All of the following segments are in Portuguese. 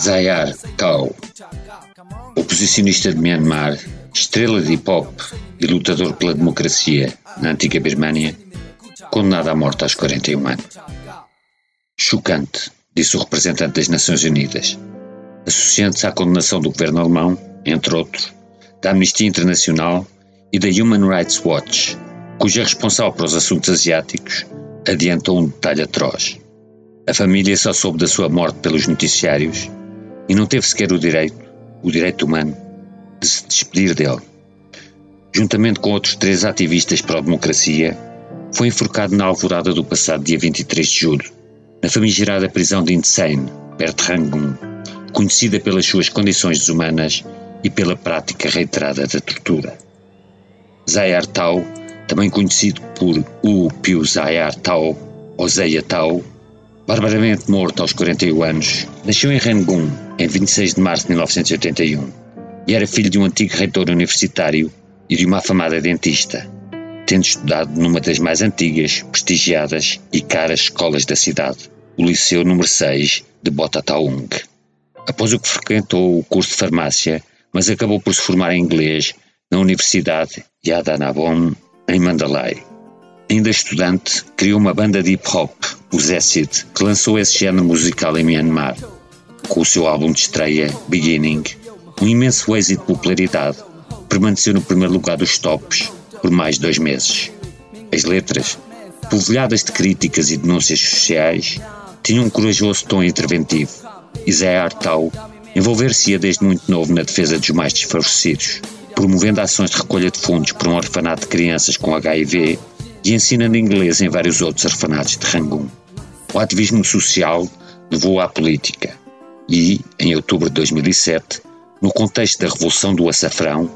Zayar Tao, oposicionista de Myanmar, estrela de hip-hop e lutador pela democracia na antiga Birmânia, condenado à morte aos 41 anos. Chocante, disse o representante das Nações Unidas, associando-se à condenação do governo alemão, entre outros, da Amnistia Internacional e da Human Rights Watch, cuja responsável para os assuntos asiáticos adiantou um detalhe atroz. A família só soube da sua morte pelos noticiários e não teve sequer o direito, o direito humano, de se despedir dele. Juntamente com outros três ativistas pró-democracia, foi enforcado na alvorada do passado dia 23 de julho, na famigerada prisão de Insane, perto de Rangoon, conhecida pelas suas condições desumanas e pela prática reiterada da tortura. Zayar Tao, também conhecido por U Piu Zayar Tao ou Zeya Tao, barbaramente morto aos 41 anos, nasceu em Rangoon em 26 de março de 1981 e era filho de um antigo reitor universitário e de uma afamada dentista, tendo estudado numa das mais antigas, prestigiadas e caras escolas da cidade, o Liceu número 6 de Botataung. Após o que frequentou o curso de farmácia, mas acabou por se formar em inglês na Universidade Yadanabon, em Mandalay. Ainda estudante, criou uma banda de hip-hop, o Zessid, que lançou esse género musical em Myanmar. Com o seu álbum de estreia, Beginning, um imenso êxito de popularidade, permaneceu no primeiro lugar dos tops por mais dois meses. As letras, polvilhadas de críticas e denúncias sociais, tinham um corajoso tom interventivo, Zé Artau envolver-se-ia desde muito novo na defesa dos mais desfavorecidos, promovendo ações de recolha de fundos para um orfanato de crianças com HIV e ensinando inglês em vários outros orfanatos de Rangoon. O ativismo social levou à política e, em outubro de 2007, no contexto da Revolução do Açafrão,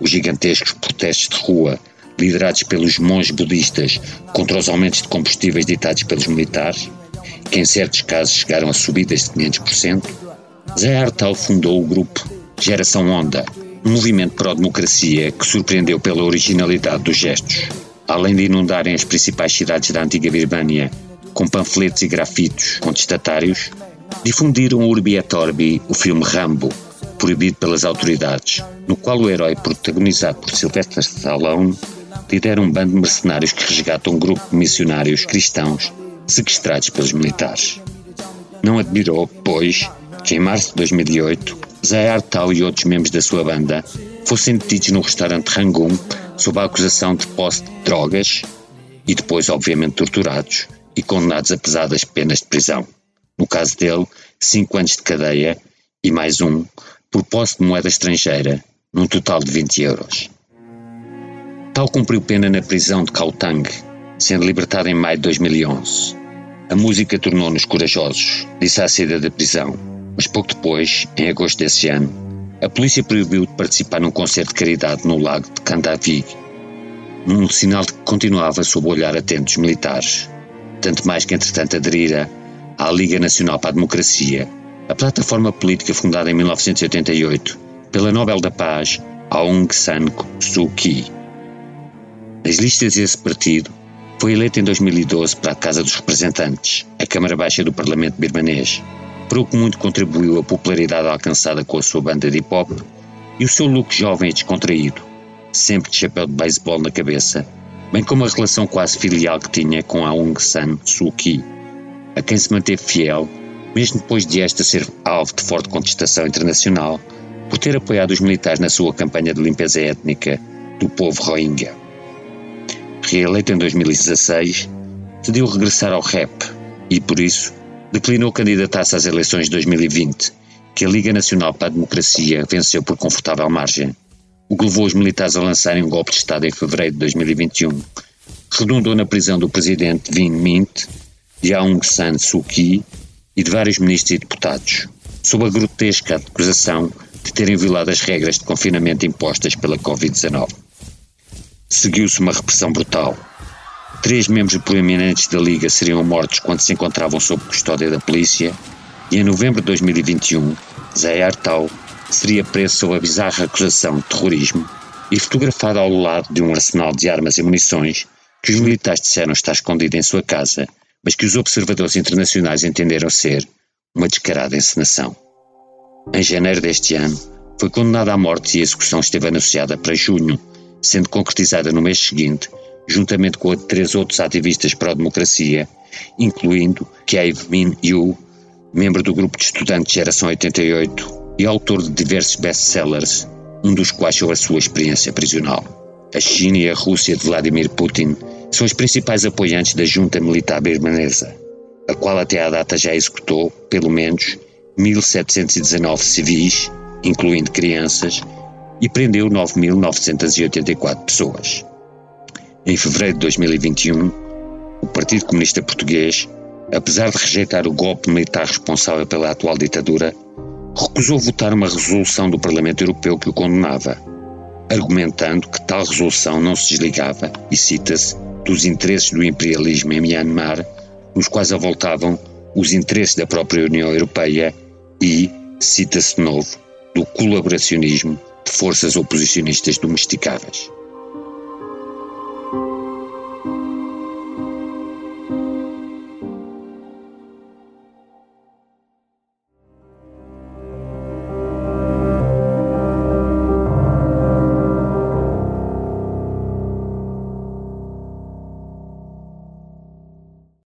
os gigantescos protestos de rua liderados pelos monges budistas contra os aumentos de combustíveis ditados pelos militares, que em certos casos chegaram a subidas de 500%, Zé Artal fundou o grupo Geração Onda, um movimento pró-democracia que surpreendeu pela originalidade dos gestos. Além de inundarem as principais cidades da antiga Birmânia com panfletos e grafitos contestatários, difundiram Urbi et Orbi o filme Rambo, proibido pelas autoridades, no qual o herói, protagonizado por Sylvester Stallone, lidera um bando de mercenários que resgata um grupo de missionários cristãos sequestrados pelos militares. Não admirou, pois, que em março de 2008, Zayar Tao e outros membros da sua banda fossem detidos no restaurante Rangoon sob a acusação de posse de drogas e depois, obviamente, torturados e condenados a pesadas penas de prisão. No caso dele, cinco anos de cadeia e mais um por posse de moeda estrangeira, num total de 20 euros. Tal cumpriu pena na prisão de Kautang, sendo libertado em maio de 2011. A música tornou-nos corajosos, disse à saída da prisão, mas pouco depois, em agosto desse ano, a polícia proibiu de participar num concerto de caridade no lago de Kandavig, num sinal de que continuava sob o olhar atento dos militares, tanto mais que entretanto aderira à Liga Nacional para a Democracia, a plataforma política fundada em 1988 pela Nobel da Paz Aung San Suu Kyi. Nas listas desse partido, foi eleito em 2012 para a Casa dos Representantes, a Câmara Baixa do Parlamento birmanês, para o que muito contribuiu a popularidade alcançada com a sua banda de hip-hop e o seu look jovem e descontraído, sempre de chapéu de beisebol na cabeça, bem como a relação quase filial que tinha com Aung San Suu Kyi, a quem se manteve fiel, mesmo depois de esta ser alvo de forte contestação internacional, por ter apoiado os militares na sua campanha de limpeza étnica do povo Rohingya. reeleito em 2016, decidiu regressar ao rap e, por isso, declinou candidatar-se às eleições de 2020, que a Liga Nacional para a Democracia venceu por confortável margem, o que levou os militares a lançarem um golpe de Estado em fevereiro de 2021, redundou na prisão do presidente Win Mint, de Aung San Suu Kyi e de vários ministros e deputados, sob a grotesca acusação de terem violado as regras de confinamento impostas pela Covid-19. Seguiu-se uma repressão brutal. Três membros proeminentes da Liga seriam mortos quando se encontravam sob custódia da polícia e em novembro de 2021, Zayar Tau seria preso sob a bizarra acusação de terrorismo e fotografado ao lado de um arsenal de armas e munições que os militares disseram estar escondido em sua casa, mas que os observadores internacionais entenderam ser uma descarada encenação. Em janeiro deste ano, foi condenado à morte e a execução esteve anunciada para junho, sendo concretizada no mês seguinte, juntamente com três outros ativistas pró-democracia, incluindo Kiev Min Yu, membro do grupo de estudantes Geração 88 e autor de diversos best-sellers, um dos quais sobre a sua experiência prisional. A China e a Rússia de Vladimir Putin são os principais apoiantes da junta militar birmanesa, a qual até à data já executou, pelo menos, 1.719 civis, incluindo crianças, e prendeu 9.984 pessoas. Em fevereiro de 2021, o Partido Comunista Português, apesar de rejeitar o golpe militar responsável pela atual ditadura, recusou votar uma resolução do Parlamento Europeu que o condenava, argumentando que tal resolução não se desligava, e cita-se, dos interesses do imperialismo em Myanmar, nos quais avoltavam os interesses da própria União Europeia e, cita-se de novo, do colaboracionismo de forças oposicionistas domesticadas.